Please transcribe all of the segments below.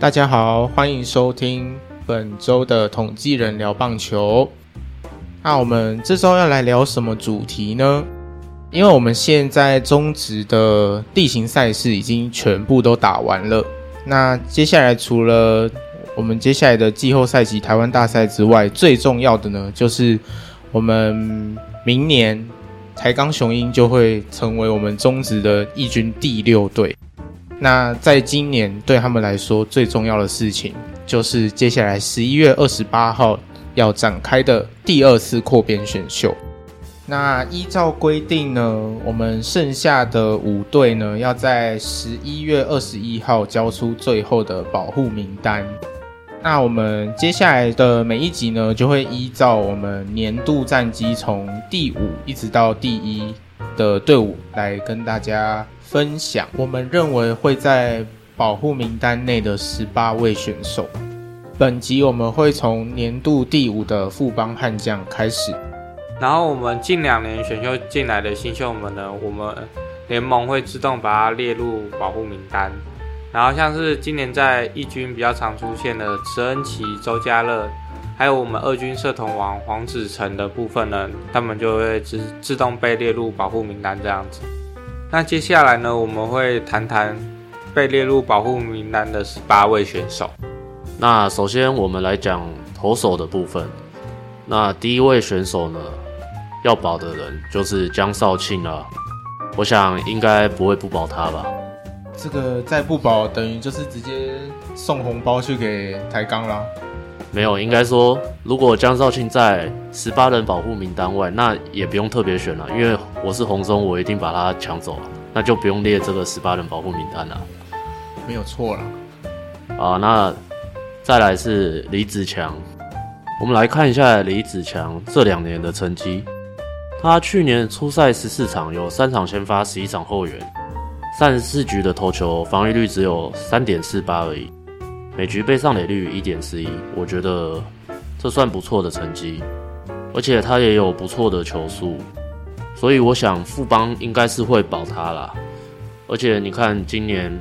大家好，欢迎收听本周的统计人聊棒球。那我们这周要来聊什么主题呢？因为我们现在中职的例行赛事已经全部都打完了，那接下来除了我们接下来的季后赛及台湾大赛之外，最重要的呢，就是我们明年台钢雄鹰就会成为我们中职的一军第六队。那在今年对他们来说最重要的事情，就是接下来十一月二十八号要展开的第二次扩编选秀。那依照规定呢，我们剩下的五队呢，要在十一月二十一号交出最后的保护名单。那我们接下来的每一集呢，就会依照我们年度战绩从第五一直到第一的队伍来跟大家分享。我们认为会在保护名单内的十八位选手。本集我们会从年度第五的富邦悍将开始。然后我们近两年选秀进来的新秀们呢，我们联盟会自动把它列入保护名单。然后像是今年在一军比较常出现的池恩齐、周家乐，还有我们二军社统王黄子成的部分呢，他们就会自自动被列入保护名单这样子。那接下来呢，我们会谈谈被列入保护名单的十八位选手。那首先我们来讲投手的部分。那第一位选手呢，要保的人就是江少庆了，我想应该不会不保他吧？这个再不保，等于就是直接送红包去给台钢啦。没有，应该说，如果江少庆在十八人保护名单外，那也不用特别选了，因为我是红中，我一定把他抢走，那就不用列这个十八人保护名单了。没有错了。啊，那再来是李子强，我们来看一下李子强这两年的成绩。他去年出赛十四场，有三场先发，十一场后援，三十四局的投球防御率只有三点四八而已，每局被上垒率一点四一，我觉得这算不错的成绩，而且他也有不错的球速，所以我想富邦应该是会保他啦。而且你看今年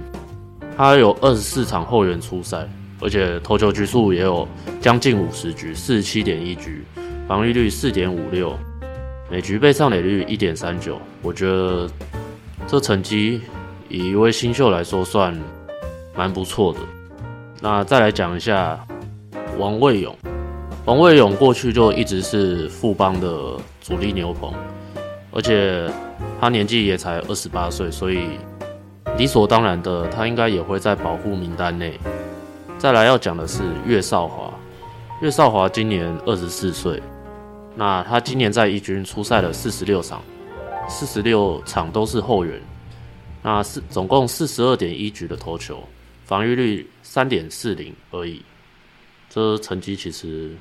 他有二十四场后援出赛，而且投球局数也有将近五十局，四十七点一局，防御率四点五六。每局被上垒率一点三九，我觉得这成绩以一位新秀来说算蛮不错的。那再来讲一下王卫勇，王卫勇过去就一直是富邦的主力牛棚，而且他年纪也才二十八岁，所以理所当然的他应该也会在保护名单内。再来要讲的是岳少华，岳少华今年二十四岁。那他今年在一军出赛了四十六场，四十六场都是后援，那是总共四十二点一局的投球，防御率三点四零而已，这成绩其实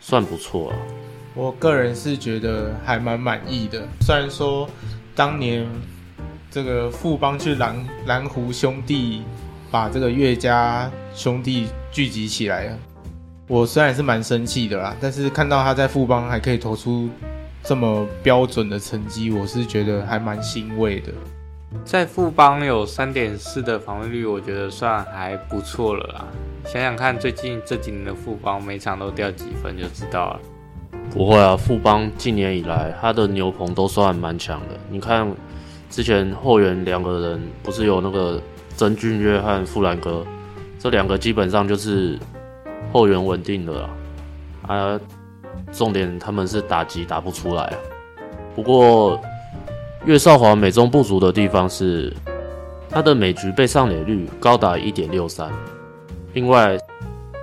算不错啊。我个人是觉得还蛮满意的，虽然说当年这个富邦去蓝蓝湖兄弟把这个岳家兄弟聚集起来了。我虽然是蛮生气的啦，但是看到他在富邦还可以投出这么标准的成绩，我是觉得还蛮欣慰的。在富邦有三点四的防御率，我觉得算还不错了啦。想想看，最近这几年的富邦每场都掉几分就知道了。不会啊，富邦近年以来他的牛棚都算蛮强的。你看之前后援两个人不是有那个曾俊岳和富兰哥，这两个基本上就是。后援稳定的啦，啊，重点他们是打击打不出来啊。不过岳少华美中不足的地方是，他的每局被上垒率高达一点六三，另外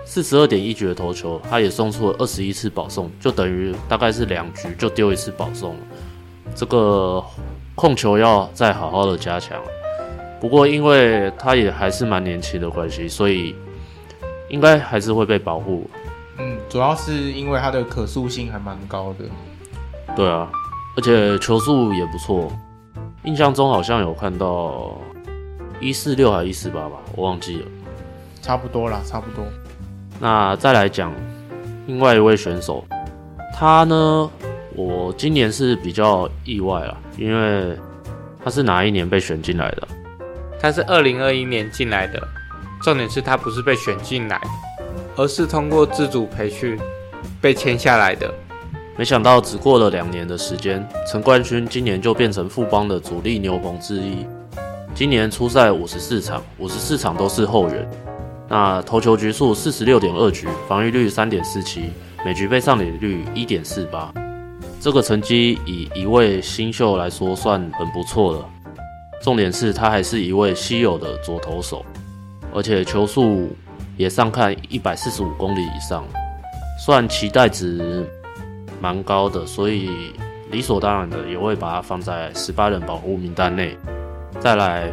四十二点一局的投球，他也送出了二十一次保送，就等于大概是两局就丢一次保送。这个控球要再好好的加强。不过因为他也还是蛮年轻的关系，所以。应该还是会被保护。嗯，主要是因为他的可塑性还蛮高的。对啊，而且球速也不错。印象中好像有看到一四六还一四八吧，我忘记了。差不多啦，差不多。那再来讲另外一位选手，他呢，我今年是比较意外啦，因为他是哪一年被选进来的？他是二零二一年进来的。重点是他不是被选进来，而是通过自主培训被签下来的。没想到只过了两年的时间，陈冠勋今年就变成富邦的主力牛棚之一。今年出赛五十四场，五十四场都是后援。那投球局数四十六点二局，防御率三点四七，每局被上垒率一点四八。这个成绩以一位新秀来说算很不错了。重点是他还是一位稀有的左投手，而且球速也上看一百四十五公里以上，算期待值蛮高的，所以理所当然的也会把它放在十八人保护名单内。再来，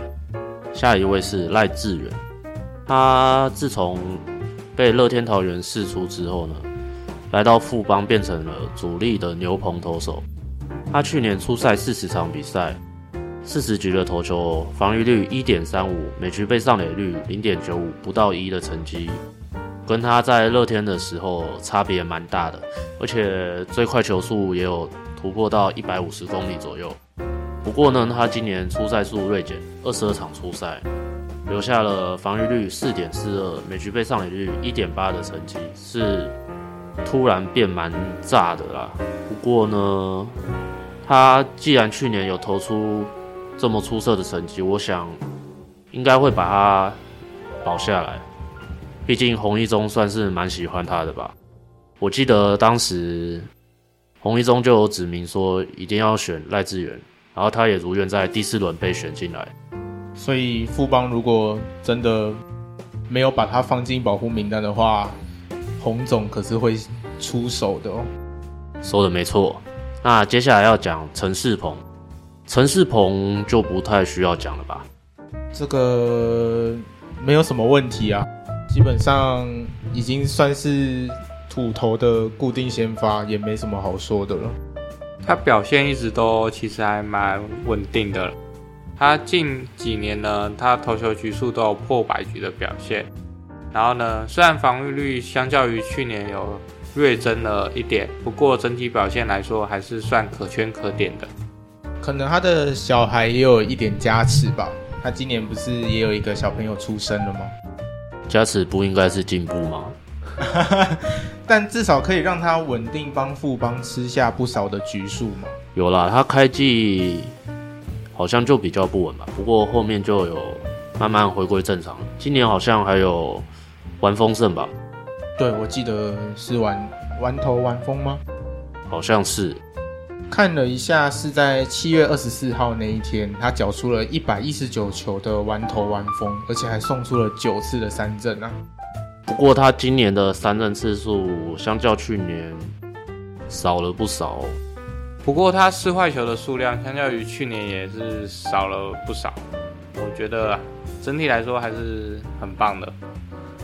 下一位是赖志远，他自从被乐天桃园释出之后呢，来到富邦变成了主力的牛棚投手。他去年出赛四十场比赛，四十局的投球，防御率一点三五，每局被上垒率零点九五，不到一的成绩，跟他在乐天的时候差别蛮大的，而且最快球速也有突破到一百五十公里左右。不过呢，他今年出赛数锐减，二十二场出赛，留下了防御率四点四二，每局被上垒率一点八的成绩，是突然变蛮炸的啦。不过呢，他既然去年有投出这么出色的成绩，我想应该会把他保下来。毕竟洪一中算是蛮喜欢他的吧。我记得当时洪一中就有指明说一定要选赖志远。然后他也如愿在第四轮被选进来，所以富邦如果真的没有把他放进保护名单的话，洪总可是会出手的哦。说的没错，那接下来要讲陈世鹏，陈世鹏就不太需要讲了吧？这个没有什么问题啊，基本上已经算是土头的固定先发，也没什么好说的了。他表现一直都其实还蛮稳定的，他近几年呢，他投球局数都有破百局的表现。然后呢，虽然防御率相较于去年有略增了一点，不过整体表现来说还是算可圈可点的。可能他的小孩也有一点加持吧，他今年不是也有一个小朋友出生了吗？加持不应该是进步吗？但至少可以让他稳定帮富邦吃下不少的局数嘛。有啦，他开季好像就比较不稳吧，不过后面就有慢慢回归正常。今年好像还有玩丰盛吧？对，我记得是玩玩头玩风吗？好像是。看了一下，是在七月二十四号那一天，他缴出了一百一十九球的完头玩疯，而且还送出了九次的三振啊。不过他今年的三振次数相较去年少了不少。不过他四坏球的数量相较于去年也是少了不少。我觉得整体来说还是很棒的，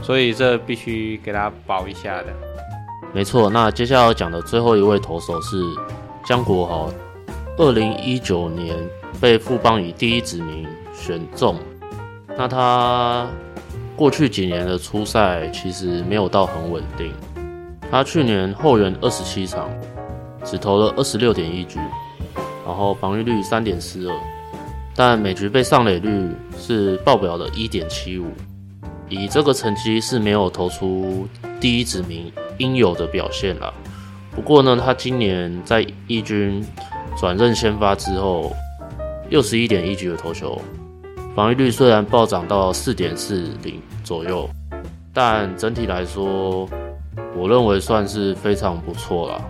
所以这必须给他保一下的。没错，那接下来要讲的最后一位投手是江国豪。二零一九年被富邦以第一指名选中，那他。过去几年的初赛其实没有到很稳定。他去年后援二十七场，只投了二十六点一局，然后防御率三点四二，但每局被上垒率是爆表的一点七五。以这个成绩是没有投出第一指名应有的表现了。不过呢，他今年在一军转任先发之后，六十一点一局的投球。防御率虽然暴涨到四点四零左右，但整体来说，我认为算是非常不错啦。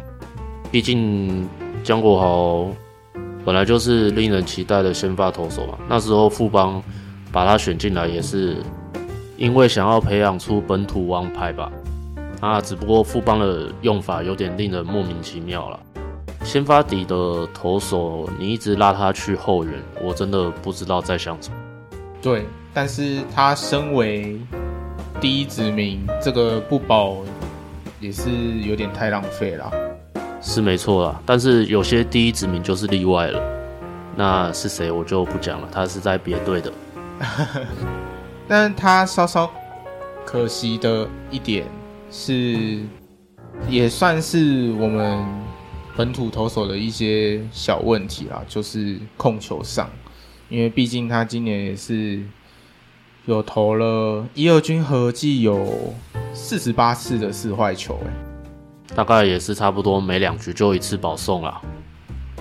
毕竟江国豪本来就是令人期待的先发投手嘛。那时候富邦把他选进来也是因为想要培养出本土王牌吧。啊，只不过富邦的用法有点令人莫名其妙了。先发底的投手，你一直拉他去后援，我真的不知道在想什么。对，但是他身为第一指名，这个不保也是有点太浪费了。是没错啦，但是有些第一指名就是例外了。那是谁我就不讲了，他是在别队的。但他稍稍可惜的一点是，也算是我们本土投手的一些小问题啦，就是控球上。因为毕竟他今年也是有投了一二军合计有四十八次的四坏球，哎，大概也是差不多每两局就一次保送啦。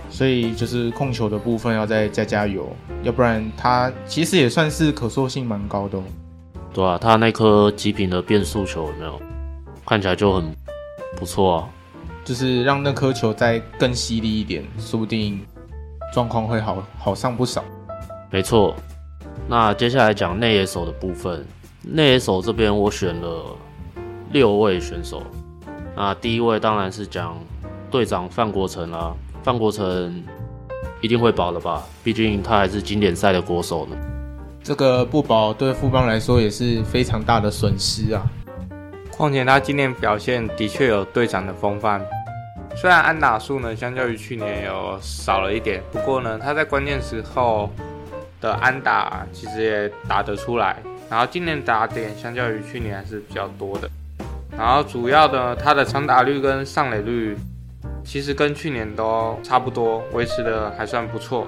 所以就是控球的部分要再加加油，要不然他其实也算是可塑性蛮高的哦。对啊，他那颗极品的变速球有没有？看起来就很不错啊。就是让那颗球再更犀利一点，说不定状况会好好上不少。没错。那接下来讲内野手的部分，内野手这边我选了六位选手。那第一位当然是讲队长范国成啦，范国成一定会保了吧？毕竟他还是经典赛的国手呢。这个不保对富邦来说也是非常大的损失啊。况且他今年表现的确有队长的风范，虽然安打数呢相较于去年有少了一点，不过呢他在关键时候。的安打其实也打得出来，然后今年打点相较于去年还是比较多的，然后主要的他的长打率跟上垒率其实跟去年都差不多，维持的还算不错。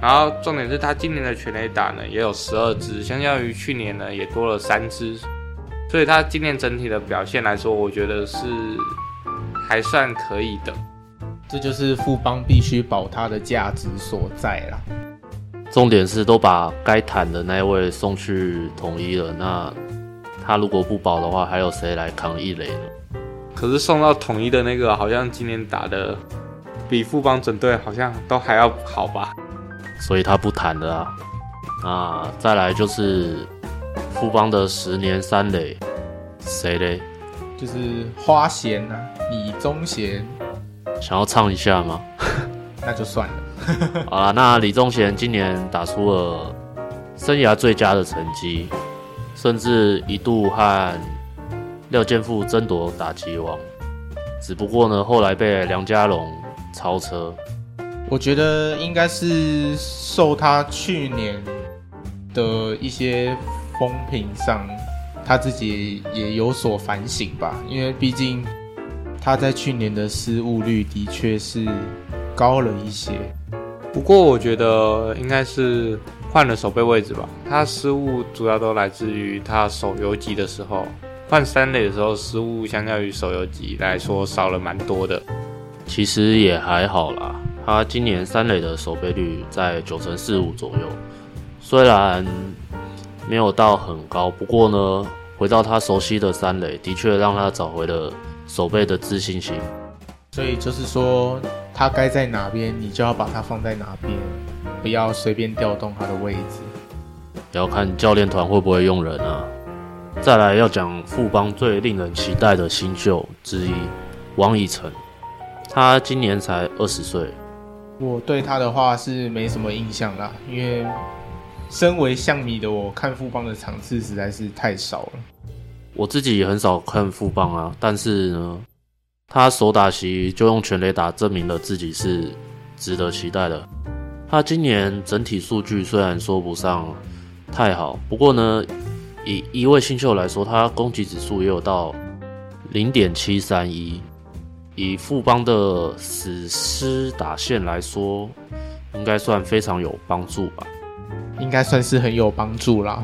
然后重点是他今年的全垒打呢也有十二支，相较于去年呢也多了三支，所以他今年整体的表现来说，我觉得是还算可以的。这就是富邦必须保他的价值所在啦。重点是都把该谈的那一位送去统一了，那他如果不保的话，还有谁来扛一垒呢？可是送到统一的那个，好像今年打的比富邦整队好像都还要好吧？所以他不谈的啊。那再来就是富邦的十年三垒，谁嘞？就是花贤啊，李宗贤。想要唱一下吗？那就算了。好啦，那李宗贤今年打出了生涯最佳的成绩，甚至一度和廖健富争夺打击王。只不过呢，后来被梁家龙超车。我觉得应该是受他去年的一些风评上，他自己也有所反省吧。因为毕竟他在去年的失误率的确是高了一些。不过我觉得应该是换了守备位置吧，他失误主要都来自于他手游级的时候，换三垒的时候失误相较于手游级来说少了蛮多的。其实也还好啦，他今年三垒的守备率在九成四五左右，虽然没有到很高，不过呢，回到他熟悉的三垒，的确让他找回了守备的自信心。所以就是说，他该在哪边，你就要把他放在哪边，不要随便调动他的位置。要看教练团会不会用人啊。再来要讲富邦最令人期待的新秀之一王以诚，他今年才二十岁。我对他的话是没什么印象啦，因为身为象迷的我，看富邦的场次实在是太少了。我自己也很少看富邦啊，但是呢。他首打席就用全垒打证明了自己是值得期待的。他今年整体数据虽然说不上太好，不过呢，以一位新秀来说，他攻击指数也有到零点七三一。以富邦的死尸打线来说，应该算非常有帮助吧？应该算是很有帮助啦。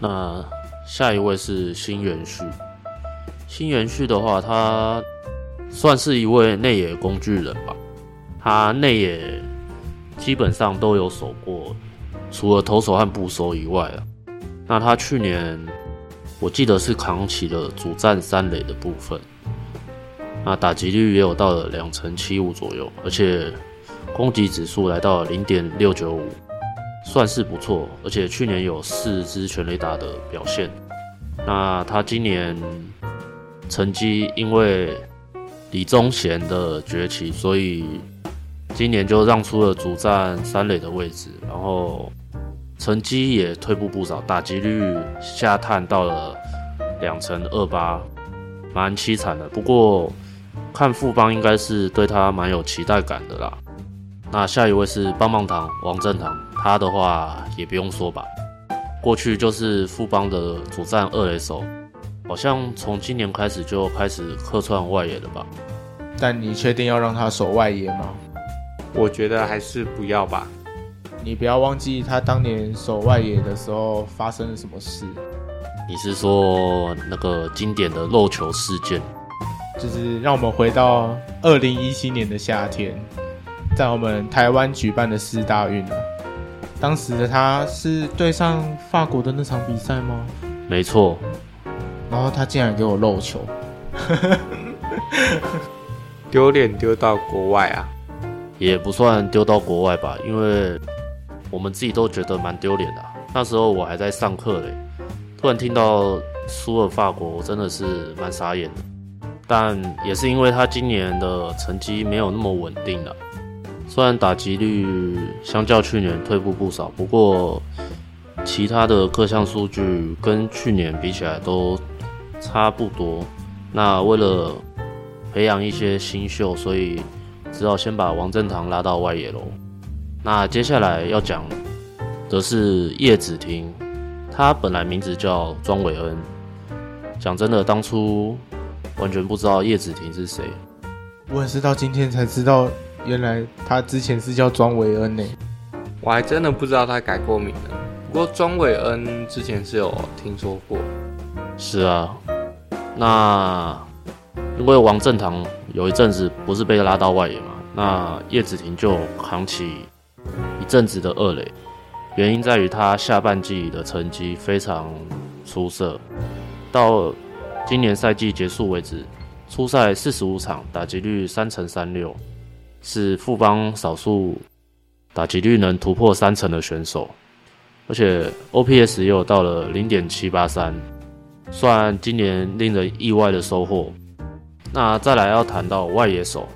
那下一位是新元旭。新元旭的话，他。算是一位内野工具人吧，他内野基本上都有守过，除了投手和捕手以外啊。那他去年我记得是扛起了主战三垒的部分，那打击率也有到了两成七五左右，而且攻击指数来到了零点六九五，算是不错。而且去年有四支全垒打的表现，那他今年成绩因为。李宗贤的崛起，所以今年就让出了主战三垒的位置，然后成绩也退步不少，打击率下探到了两成二八，蛮凄惨的。不过看富邦应该是对他蛮有期待感的啦。那下一位是棒棒糖王正堂，他的话也不用说吧，过去就是富邦的主战二垒手。好像从今年开始就开始客串外野了吧？但你确定要让他守外野吗？我觉得还是不要吧。你不要忘记他当年守外野的时候发生了什么事。你是说那个经典的漏球事件？就是让我们回到二零一七年的夏天，在我们台湾举办的四大运啊，当时的他是对上法国的那场比赛吗？没错。然后他竟然给我漏球，丢脸丢到国外啊！也不算丢到国外吧，因为我们自己都觉得蛮丢脸的。那时候我还在上课嘞。突然听到输了法国，我真的是蛮傻眼的。但也是因为他今年的成绩没有那么稳定了，虽然打击率相较去年退步不少，不过其他的各项数据跟去年比起来都差不多。那为了培养一些新秀，所以只好先把王振堂拉到外野喽。那接下来要讲的是叶子庭。他本来名字叫庄伟恩，讲真的，当初完全不知道叶子庭是谁。我也是到今天才知道，原来他之前是叫庄伟恩呢。我还真的不知道他改过名了。不过庄伟恩之前是有听说过。是啊，那因为王振堂有一阵子不是被拉到外野嘛，那叶子廷就扛起一阵子的二垒。原因在于他下半季的成绩非常出色，到今年赛季结束为止，初赛四十五场，打击率三成三六，是富邦少数打击率能突破三成的选手，而且 OPS 也有到了零点七八三，算今年令人意外的收获。那再来要谈到外野手，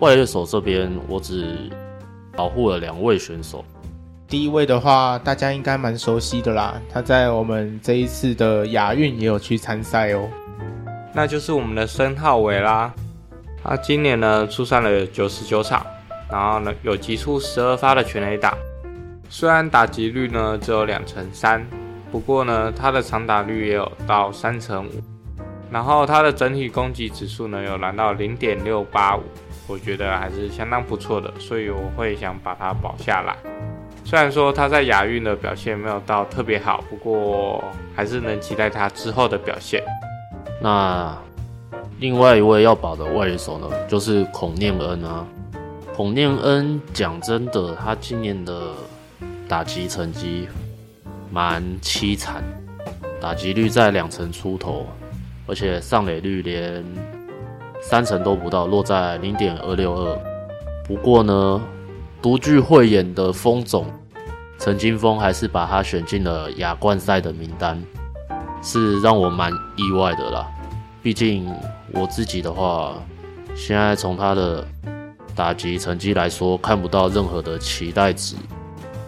外野手这边我只保护了两位选手。第一位的话，大家应该蛮熟悉的啦。他在我们这一次的亚运也有去参赛哦。那就是我们的申浩伟啦。他今年呢出赛了九十九场，然后呢有击出十二发的全垒打。虽然打击率呢只有两成三，不过呢他的长打率也有到三成五。然后他的整体攻击指数呢有来到零点六八五，我觉得还是相当不错的，所以我会想把他保下来。虽然说他在亚运的表现没有到特别好，不过还是能期待他之后的表现。那另外一位要保的外援手呢，就是孔念恩啊。孔念恩讲真的，他今年的打击成绩蛮凄惨，打击率在两成出头，而且上垒率连三成都不到，落在零点二六二。不过呢，独具慧眼的锋总陈金锋还是把他选进了亚冠赛的名单，是让我蛮意外的啦。毕竟我自己的话，现在从他的打击成绩来说，看不到任何的期待值。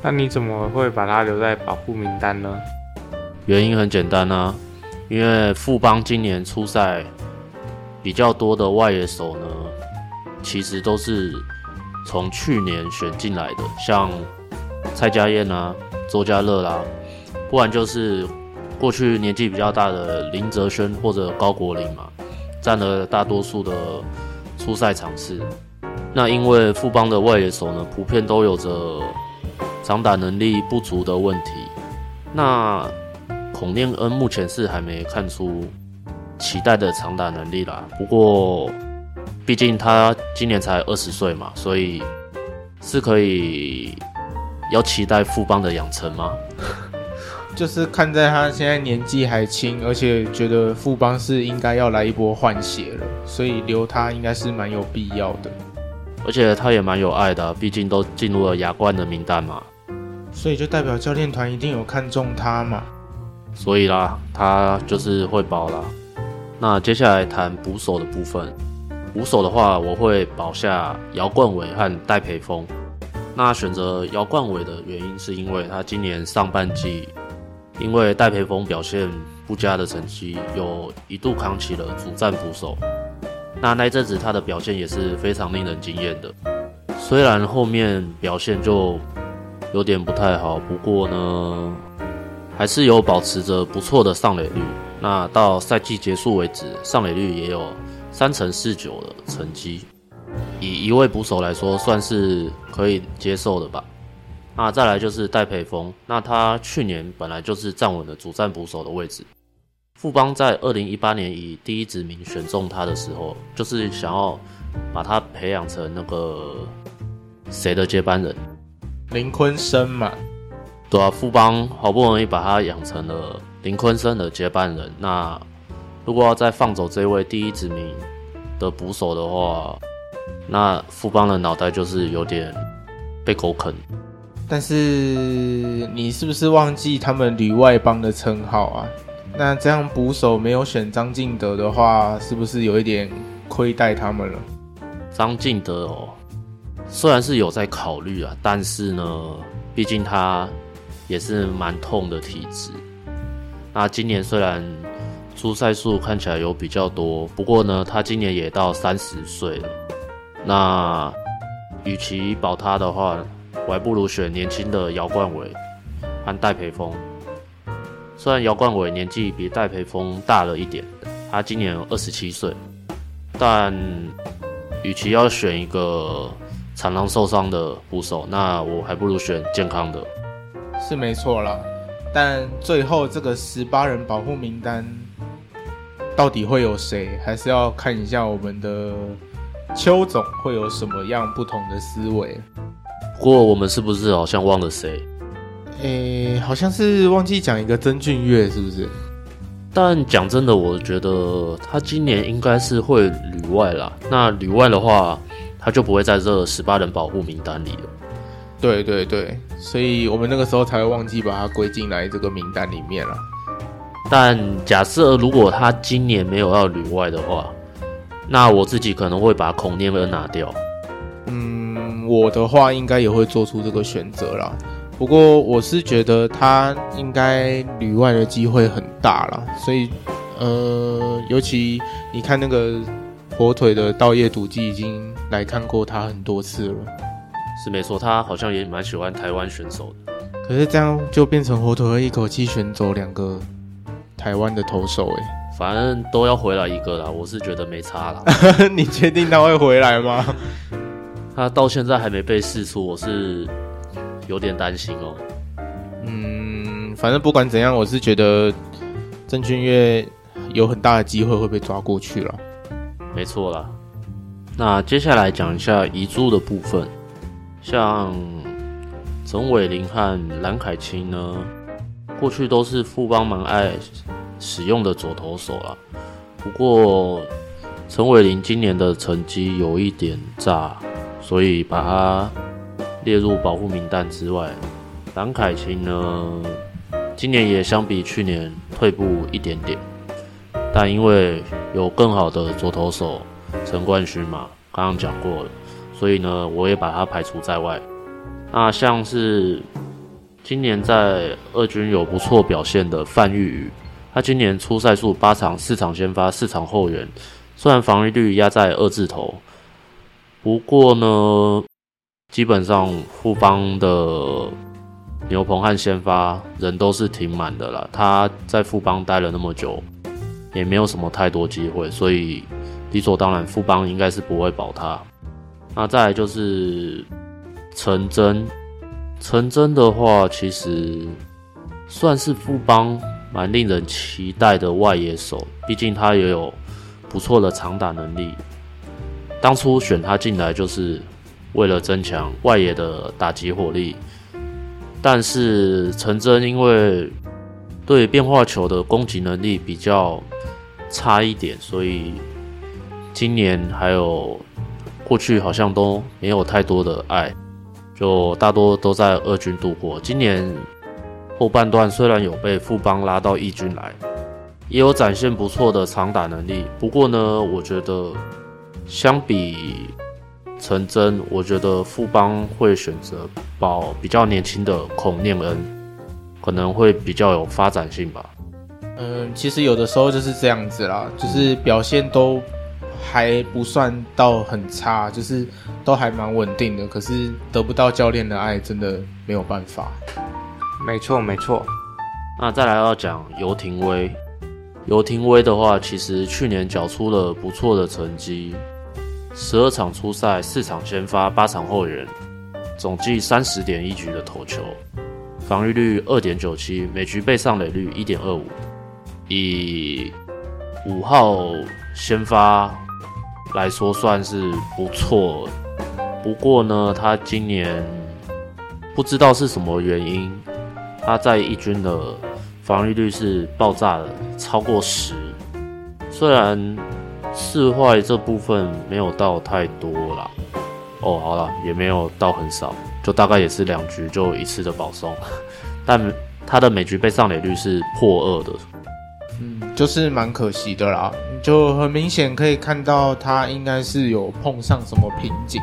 那你怎么会把他留在保护名单呢？原因很简单啊，因为富邦今年初赛比较多的外野手呢，其实都是。从去年选进来的，像蔡家燕啊、周家乐啦，不然就是过去年纪比较大的林哲瑄或者高国林嘛，占了大多数的出赛场次。那因为富邦的外野手呢，普遍都有着长打能力不足的问题。那孔念恩目前是还没看出期待的长打能力啦，不过。毕竟他今年才二十岁嘛，所以是可以要期待富邦的养成吗？就是看在他现在年纪还轻，而且觉得富邦是应该要来一波换血了，所以留他应该是蛮有必要的。而且他也蛮有爱的，毕竟都进入了亚冠的名单嘛，所以就代表教练团一定有看中他嘛。所以啦，他就是会保啦。那接下来谈捕手的部分。捕手的话，我会保下姚冠伟和戴培峰。那选择姚冠伟的原因，是因为他今年上半季因为戴培峰表现不佳的成绩，有一度扛起了主战捕手。那那阵子他的表现也是非常令人惊艳的。虽然后面表现就有点不太好，不过呢，还是有保持着不错的上垒率。那到赛季结束为止，上垒率也有。三成四九的成绩，以一位捕手来说，算是可以接受的吧。那再来就是戴培峰，那他去年本来就是站稳了主战捕手的位置。富邦在二零一八年以第一指名选中他的时候，就是想要把他培养成那个谁的接班人，林坤生嘛。对啊，富邦好不容易把他养成了林坤生的接班人，那如果要再放走这位第一指名的捕手的话，那富邦的脑袋就是有点被狗啃。但是你是不是忘记他们旅外帮的称号啊？那这样捕手没有选张敬德的话，是不是有一点亏待他们了？张敬德哦，虽然是有在考虑啊，但是呢，毕竟他也是蛮痛的体质。那今年虽然出赛数看起来有比较多，不过呢，他今年也到三十岁了。那与其保他的话，我还不如选年轻的姚冠伟和戴培峰。虽然姚冠伟年纪比戴培峰大了一点，他今年二十七岁，但与其要选一个常常受伤的捕手，那我还不如选健康的。是没错啦，但最后这个十八人保护名单到底会有谁，还是要看一下我们的邱总会有什么样不同的思维。不过我们是不是好像忘了谁？诶、欸，好像是忘记讲一个曾俊岳，是不是？但讲真的，我觉得他今年应该是会旅外啦。那旅外的话，他就不会在这十八人保护名单里了。对对对，所以我们那个时候才会忘记把他归进来这个名单里面了。但假设如果他今年没有要旅外的话，那我自己可能会把孔念恩拿掉。嗯，我的话应该也会做出这个选择啦。不过我是觉得他应该旅外的机会很大啦，所以呃，尤其你看那个火腿的稻叶赌技已经来看过他很多次了，是没错，他好像也蛮喜欢台湾选手的。可是这样就变成火腿会一口气选走两个台湾的投手哎，反正都要回来一个啦，我是觉得没差啦。你确定他会回来吗？他到现在还没被释出，我是。有点担心哦。嗯，反正不管怎样，我是觉得郑俊岳有很大的机会会被抓过去了。没错啦。那接下来讲一下遗珠的部分，像陈伟霖和蓝凯清呢，过去都是富邦蛮爱使用的左投手啦。不过陈伟霖今年的成绩有一点炸，所以把它。列入保护名单之外，蓝凯清呢，今年也相比去年退步一点点，但因为有更好的左投手陈冠勋嘛，刚刚讲过了，所以呢，我也把他排除在外。那像是今年在二军有不错表现的范玉宇，他今年出赛数八场，四场先发，四场后援，虽然防御率压在二字头，不过呢。基本上富邦的牛棚和先发人都是挺满的啦。他在富邦待了那么久，也没有什么太多机会，所以理所当然富邦应该是不会保他。那再来就是陈真，陈真的话其实算是富邦蛮令人期待的外野手，毕竟他也有不错的长打能力。当初选他进来就是。为了增强外野的打击火力，但是陈真因为对变化球的攻击能力比较差一点，所以今年还有过去好像都没有太多的爱，就大多都在二军度过。今年后半段虽然有被富邦拉到一军来，也有展现不错的长打能力，不过呢，我觉得相比。陈真，我觉得富邦会选择保比较年轻的孔念恩，可能会比较有发展性吧。嗯，其实有的时候就是这样子啦，就是表现都还不算到很差，就是都还蛮稳定的。可是得不到教练的爱，真的没有办法。没错，没错。那再来要讲尤廷威，尤廷威的话，其实去年缴出了不错的成绩。十二场初赛，四场先发，八场后援，总计三十点一局的投球，防御率二点九七，每局被上垒率一点二五。以五号先发来说，算是不错。不过呢，他今年不知道是什么原因，他在一军的防御率是爆炸的，超过十。虽然四坏这部分没有到太多啦，哦，好了，也没有到很少，就大概也是两局就一次的保送，但他的每局被上垒率是破二的，嗯，就是蛮可惜的啦，就很明显可以看到他应该是有碰上什么瓶颈。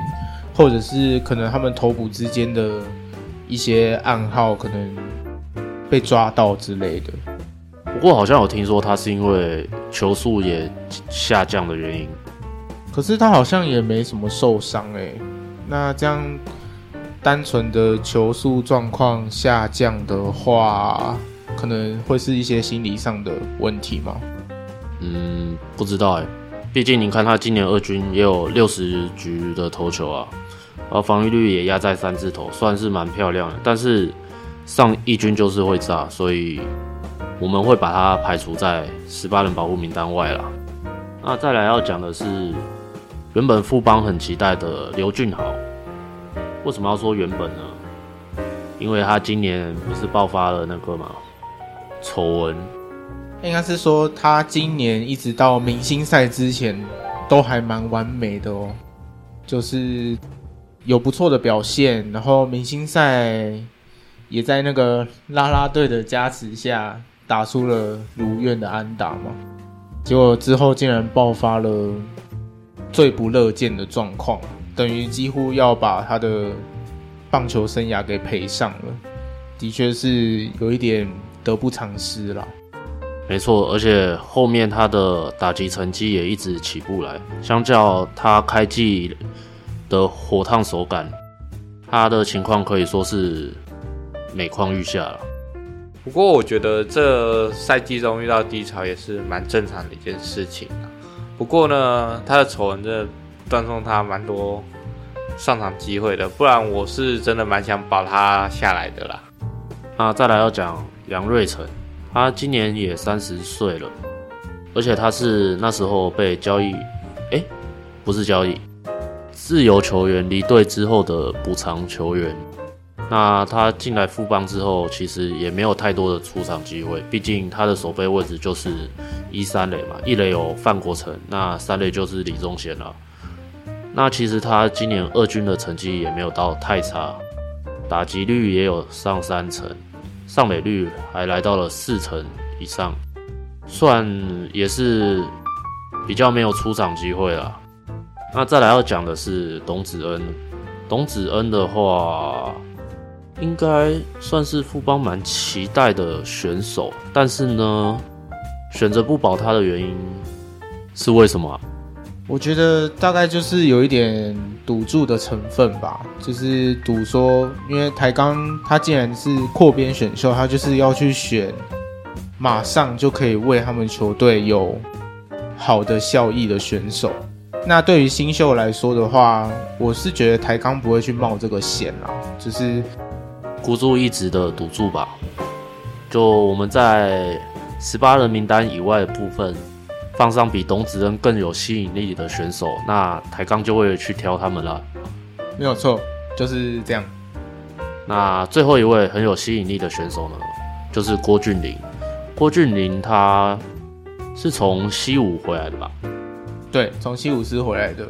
或者是可能他们头部之间的一些暗号可能被抓到之类的。不过好像有听说他是因为球速也下降的原因。可是他好像也没什么受伤诶。那这样单纯的球速状况下降的话，可能会是一些心理上的问题吗？嗯，不知道诶。毕竟你看他今年二军也有六十局的投球啊。然后防御率也压在三字头，算是蛮漂亮的。但是上一军就是会炸，所以我们会把它排除在十八人保护名单外啦。那再来要讲的是，原本富邦很期待的刘俊豪，为什么要说原本呢？因为他今年不是爆发了那个嘛丑闻，应该是说他今年一直到明星赛之前都还蛮完美的哦，就是。有不错的表现，然后明星赛也在那个啦啦队的加持下打出了如愿的安打嘛，结果之后竟然爆发了最不乐见的状况，等于几乎要把他的棒球生涯给赔上了，的确是有一点得不偿失啦。没错，而且后面他的打击成绩也一直起不来，相较他开季。的火烫手感，他的情况可以说是每况愈下了。不过我觉得这赛季中遇到低潮也是蛮正常的一件事情。不过呢，他的丑闻真的断送他蛮多上场机会的，不然我是真的蛮想保他下来的啦。那再来要讲杨瑞成，他今年也三十岁了，而且他是那时候被交易，哎，不是交易。自由球员离队之后的补偿球员，那他进来富邦之后，其实也没有太多的出场机会。毕竟他的守备位置就是一三垒嘛，一垒有范国成，那三垒就是李宗贤了。那其实他今年二军的成绩也没有到太差，打击率也有上三成，上垒率还来到了四成以上，算也是比较没有出场机会了。那再来要讲的是董子恩，董子恩的话，应该算是富邦蛮期待的选手，但是呢，选择不保他的原因是为什么？我觉得大概就是有一点赌注的成分吧，就是赌说，因为台钢他既然是扩编选秀，他就是要去选马上就可以为他们球队有好的效益的选手。那对于新秀来说的话，我是觉得台钢不会去冒这个险啦，就是孤注一掷的赌注吧。就我们在十八人名单以外的部分，放上比董子恩更有吸引力的选手，那台钢就会去挑他们了。没有错，就是这样。那最后一位很有吸引力的选手呢，就是郭俊霖。郭俊霖他是从西武回来的吧？对，从西武师回来的。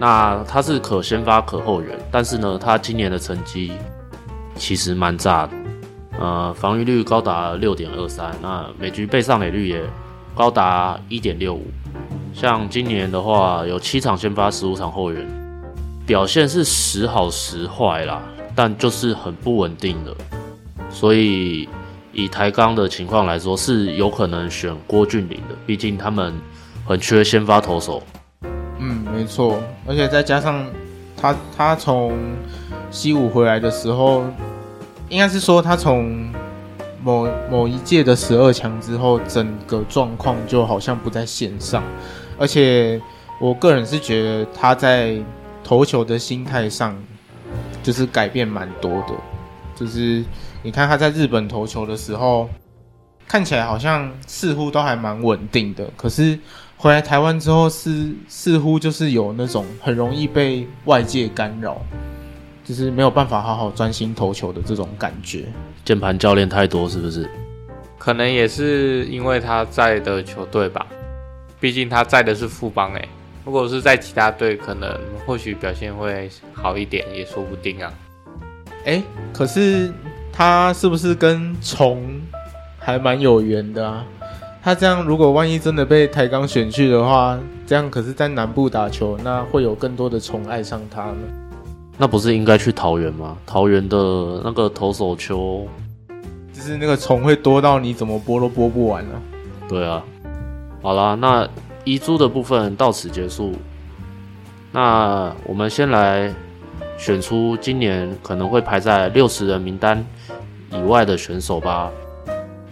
那他是可先发可后援，但是呢，他今年的成绩其实蛮炸的。呃，防御率高达六点二三，那每局被上垒率也高达一点六五。像今年的话，有七场先发，十五场后援，表现是时好时坏啦，但就是很不稳定的。所以以台钢的情况来说，是有可能选郭俊麟的，毕竟他们。很缺先发投手，嗯，没错，而且再加上他他从西武回来的时候，应该是说他从某某一届的十二强之后，整个状况就好像不在线上，而且我个人是觉得他在投球的心态上就是改变蛮多的。就是你看他在日本投球的时候，看起来好像似乎都还蛮稳定的，可是回来台湾之后是似乎就是有那种很容易被外界干扰，就是没有办法好好专心投球的这种感觉。键盘教练太多是不是？可能也是因为他在的球队吧，毕竟他在的是富邦诶。如果是在其他队，可能或许表现会好一点，也说不定啊。哎，可是他是不是跟虫还蛮有缘的啊？他这样如果万一真的被台钢选去的话，这样可是在南部打球，那会有更多的虫爱上他呢。那不是应该去桃园吗？桃园的那个投手球。就是那个虫会多到你怎么拨都拨不完啊。对啊，好啦，那遗珠的部分到此结束。那我们先来选出今年可能会排在六十人名单以外的选手吧。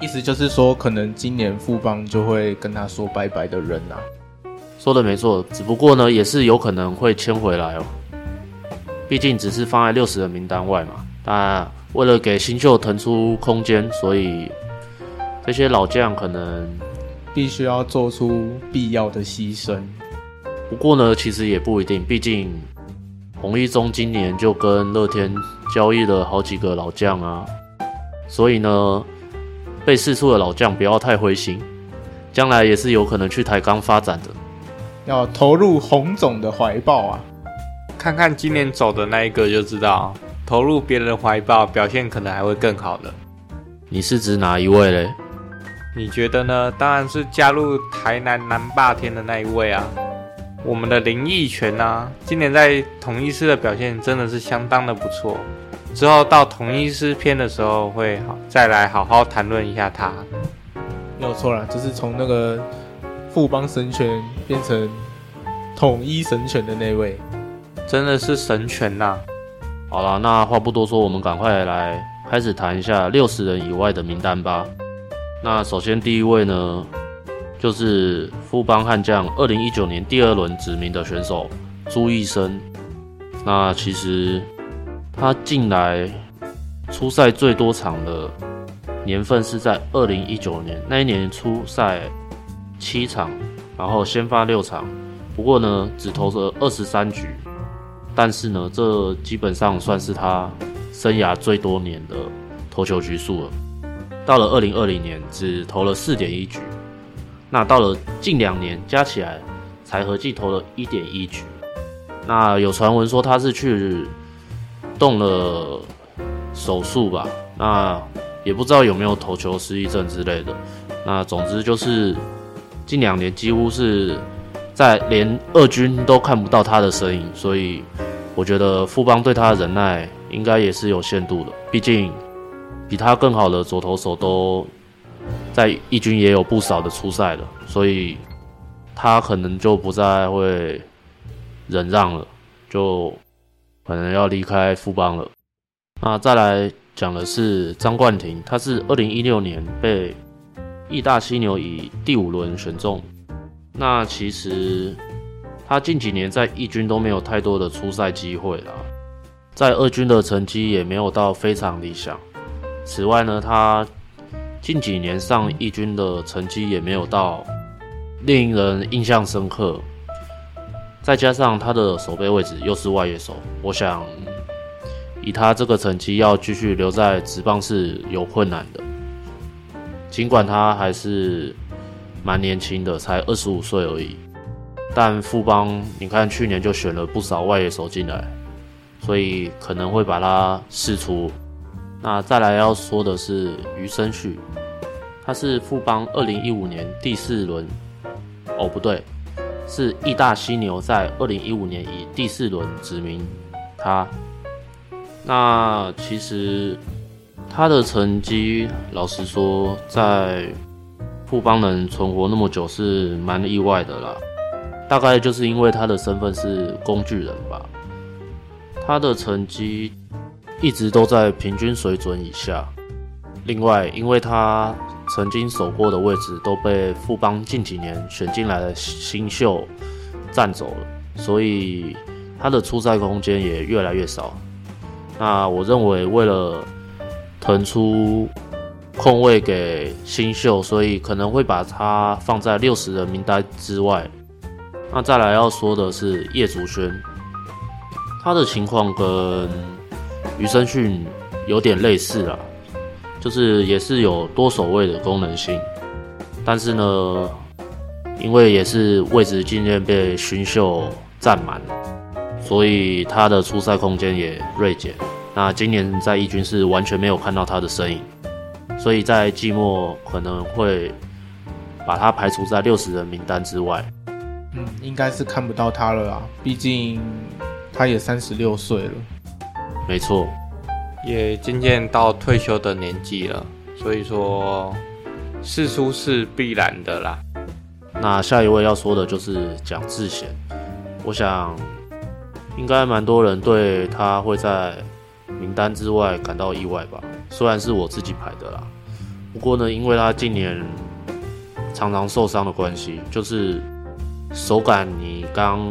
意思就是说，可能今年富邦就会跟他说拜拜的人啊。说的没错，只不过呢，也是有可能会签回来哦。毕竟只是放在六十人名单外嘛。那为了给新秀腾出空间，所以这些老将可能必须要做出必要的牺牲。不过呢，其实也不一定，毕竟洪一中今年就跟乐天交易了好几个老将啊，所以呢，被试出的老将不要太灰心，将来也是有可能去台钢发展的，要投入洪总的怀抱啊！看看今年走的那一个就知道。投入别人怀抱，表现可能还会更好的。你是指哪一位嘞？你觉得呢？当然是加入台南南霸天的那一位啊，我们的林益全啊，今年在同一狮的表现真的是相当的不错。之后到统一狮篇的时候会好再来好好谈论一下他。没有错啦，就是从那个富邦神权变成统一神权的那位，真的是神权呐、啊。好了，那话不多说，我们赶快来开始谈一下六十人以外的名单吧。那首先第一位呢，就是富邦悍将二零一九年第二轮指名的选手朱义生。那其实他进来出赛最多场的年份是在二零一九年，那一年出赛七场，然后先发六场，不过呢，只投了二十三局。但是呢，这基本上算是他生涯最多年的投球局数了。到了二零二零年，只投了四点一局。那到了近两年，加起来才合计投了一点一局。那有传闻说他是去动了手术吧？那也不知道有没有投球失忆症之类的。那总之就是近两年几乎是。在连二军都看不到他的身影，所以我觉得富邦对他的忍耐应该也是有限度的。毕竟比他更好的左投手都在一军也有不少的出赛了，所以他可能就不再会忍让了，就可能要离开富邦了。那再来讲的是张冠廷，他是二零一六年被义大犀牛以第五轮选中。那其实他近几年在义军都没有太多的出赛机会啦，在二军的成绩也没有到非常理想。此外呢，他近几年上一军的成绩也没有到令人印象深刻。再加上他的守备位置又是外野手，我想以他这个成绩要继续留在职棒是有困难的。尽管他还是。蛮年轻的，才二十五岁而已。但富邦，你看去年就选了不少外野手进来，所以可能会把他释出。那再来要说的是余生旭，他是富邦二零一五年第四轮，哦不对，是义大犀牛在二零一五年以第四轮指名他。那其实他的成绩，老实说，在富邦能存活那么久是蛮意外的啦，大概就是因为他的身份是工具人吧。他的成绩一直都在平均水准以下。另外，因为他曾经守过的位置都被富邦近几年选进来的新秀占走了，所以他的出赛空间也越来越少。那我认为为了腾出空位给新秀，所以可能会把他放在六十人名单之外。那再来要说的是叶祖轩，他的情况跟余生训有点类似啦，就是也是有多守卫的功能性，但是呢，因为也是位置渐渐被新秀占满，所以他的出赛空间也锐减。那今年在一军是完全没有看到他的身影，所以在季末可能会把他排除在六十人名单之外。嗯，应该是看不到他了啦，毕竟他也三十六岁了。没错，也渐渐到退休的年纪了，所以说释出是必然的啦。那下一位要说的就是蒋智贤，我想应该蛮多人对他会在名单之外感到意外吧，虽然是我自己排的啦。不过呢，因为他近年常常受伤的关系，就是。手感你刚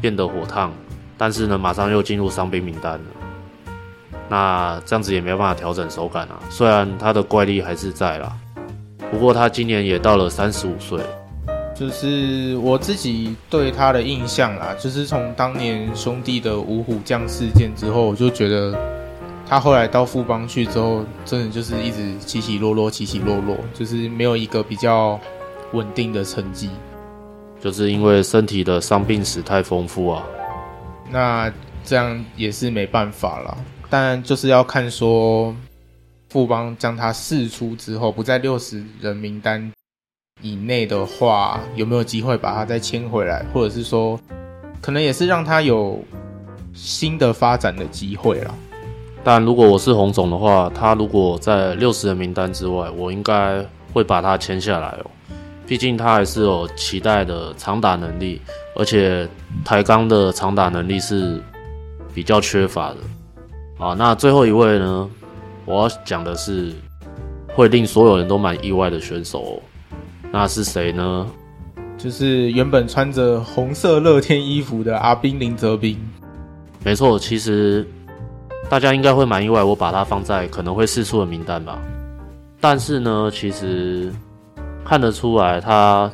变得火烫，但是呢，马上又进入伤兵名单了。那这样子也没办法调整手感啊。虽然他的怪力还是在啦，不过他今年也到了三十五岁。就是我自己对他的印象啦，就是从当年兄弟的五虎将事件之后，我就觉得他后来到富邦去之后，真的就是一直起起落落，起起落落，就是没有一个比较稳定的成绩。就是因为身体的伤病史太丰富啊，那这样也是没办法了。但就是要看说，富邦将他释出之后，不在六十人名单以内的话，有没有机会把他再签回来，或者是说，可能也是让他有新的发展的机会了。但如果我是洪总的话，他如果在六十人名单之外，我应该会把他签下来哦。毕竟他还是有期待的长打能力，而且台钢的长打能力是比较缺乏的。啊，那最后一位呢？我要讲的是会令所有人都蛮意外的选手哦。那是谁呢？就是原本穿着红色乐天衣服的阿兵林泽斌。没错，其实大家应该会蛮意外，我把他放在可能会试出的名单吧。但是呢，其实。看得出来，他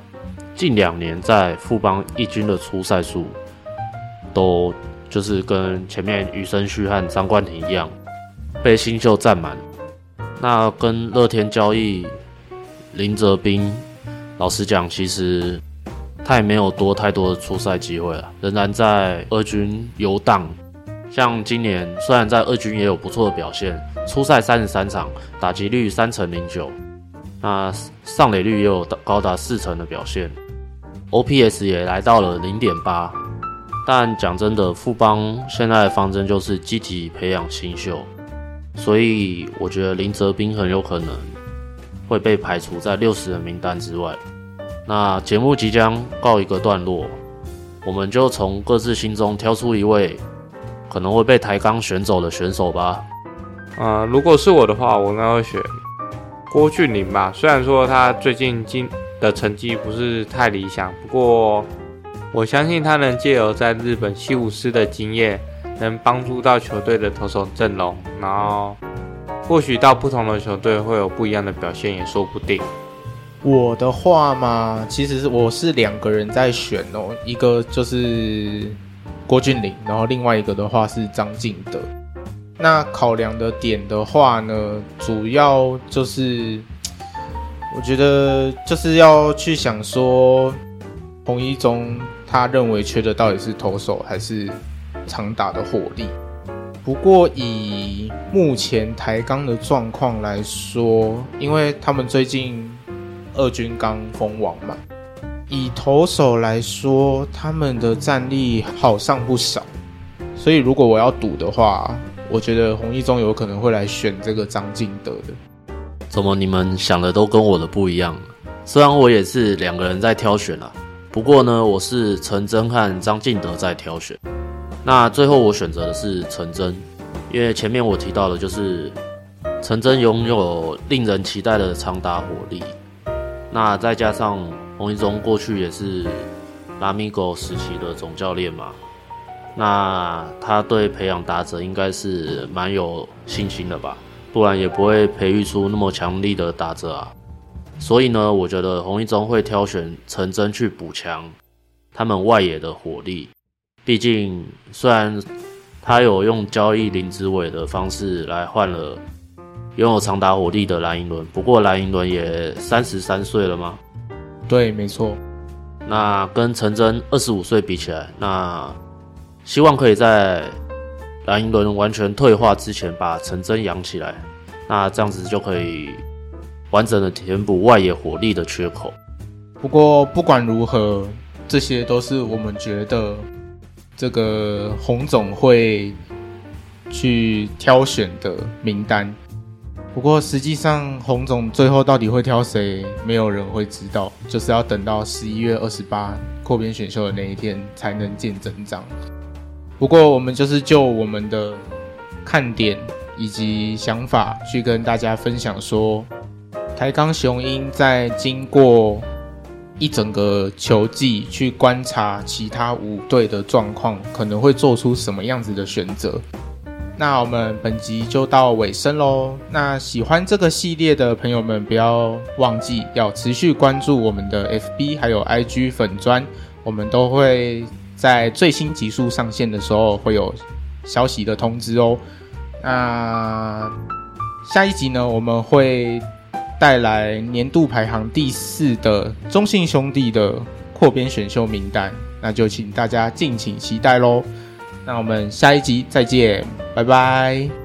近两年在富邦一军的出赛数，都就是跟前面余生旭和张冠廷一样，被新秀占满。那跟乐天交易林哲斌，老实讲，其实他也没有多太多的出赛机会了，仍然在二军游荡。像今年虽然在二军也有不错的表现，出赛三十三场，打击率三成零九。那上垒率也有高达四成的表现，OPS 也来到了零点八。但讲真的，富邦现在的方针就是积极培养新秀，所以我觉得林哲斌很有可能会被排除在六十人名单之外。那节目即将告一个段落，我们就从各自心中挑出一位可能会被台钢选走的选手吧。啊、呃，如果是我的话，我应该会选。郭俊麟吧，虽然说他最近今的成绩不是太理想，不过我相信他能借由在日本西武师的经验，能帮助到球队的投手阵容，然后或许到不同的球队会有不一样的表现，也说不定。我的话嘛，其实是我是两个人在选哦，一个就是郭俊麟，然后另外一个的话是张敬德。那考量的点的话呢，主要就是，我觉得就是要去想说，洪一中他认为缺的到底是投手还是长打的火力。不过以目前台钢的状况来说，因为他们最近二军刚封王嘛，以投手来说，他们的战力好上不少，所以如果我要赌的话。我觉得洪一中有可能会来选这个张进德的。怎么你们想的都跟我的不一样？虽然我也是两个人在挑选啊，不过呢，我是陈真和张敬德在挑选。那最后我选择的是陈真，因为前面我提到的就是陈真拥有令人期待的长打火力。那再加上洪一中过去也是拉米狗时期的总教练嘛。那他对培养打者应该是蛮有信心的吧？不然也不会培育出那么强力的打者啊。所以呢，我觉得红一中会挑选陈真去补强他们外野的火力。毕竟，虽然他有用交易林子伟的方式来换了拥有长打火力的蓝银轮，不过蓝银轮也三十三岁了吗？对，没错。那跟陈真二十五岁比起来，那希望可以在蓝银轮完全退化之前把陈真养起来，那这样子就可以完整的填补外野火力的缺口。不过不管如何，这些都是我们觉得。这个洪总会去挑选的名单，不过实际上洪总最后到底会挑谁，没有人会知道，就是要等到十一月二十八扩编选秀的那一天才能见真章。不过我们就是就我们的看点以及想法去跟大家分享说，台钢雄鹰在经过。一整个球季去观察其他五队的状况，可能会做出什么样子的选择。那我们本集就到尾声喽。那喜欢这个系列的朋友们，不要忘记要持续关注我们的 FB 还有 IG 粉专，我们都会在最新集数上线的时候会有消息的通知哦。那下一集呢，我们会。带来年度排行第四的中信兄弟的扩编选秀名单，那就请大家敬请期待喽。那我们下一集再见，拜拜。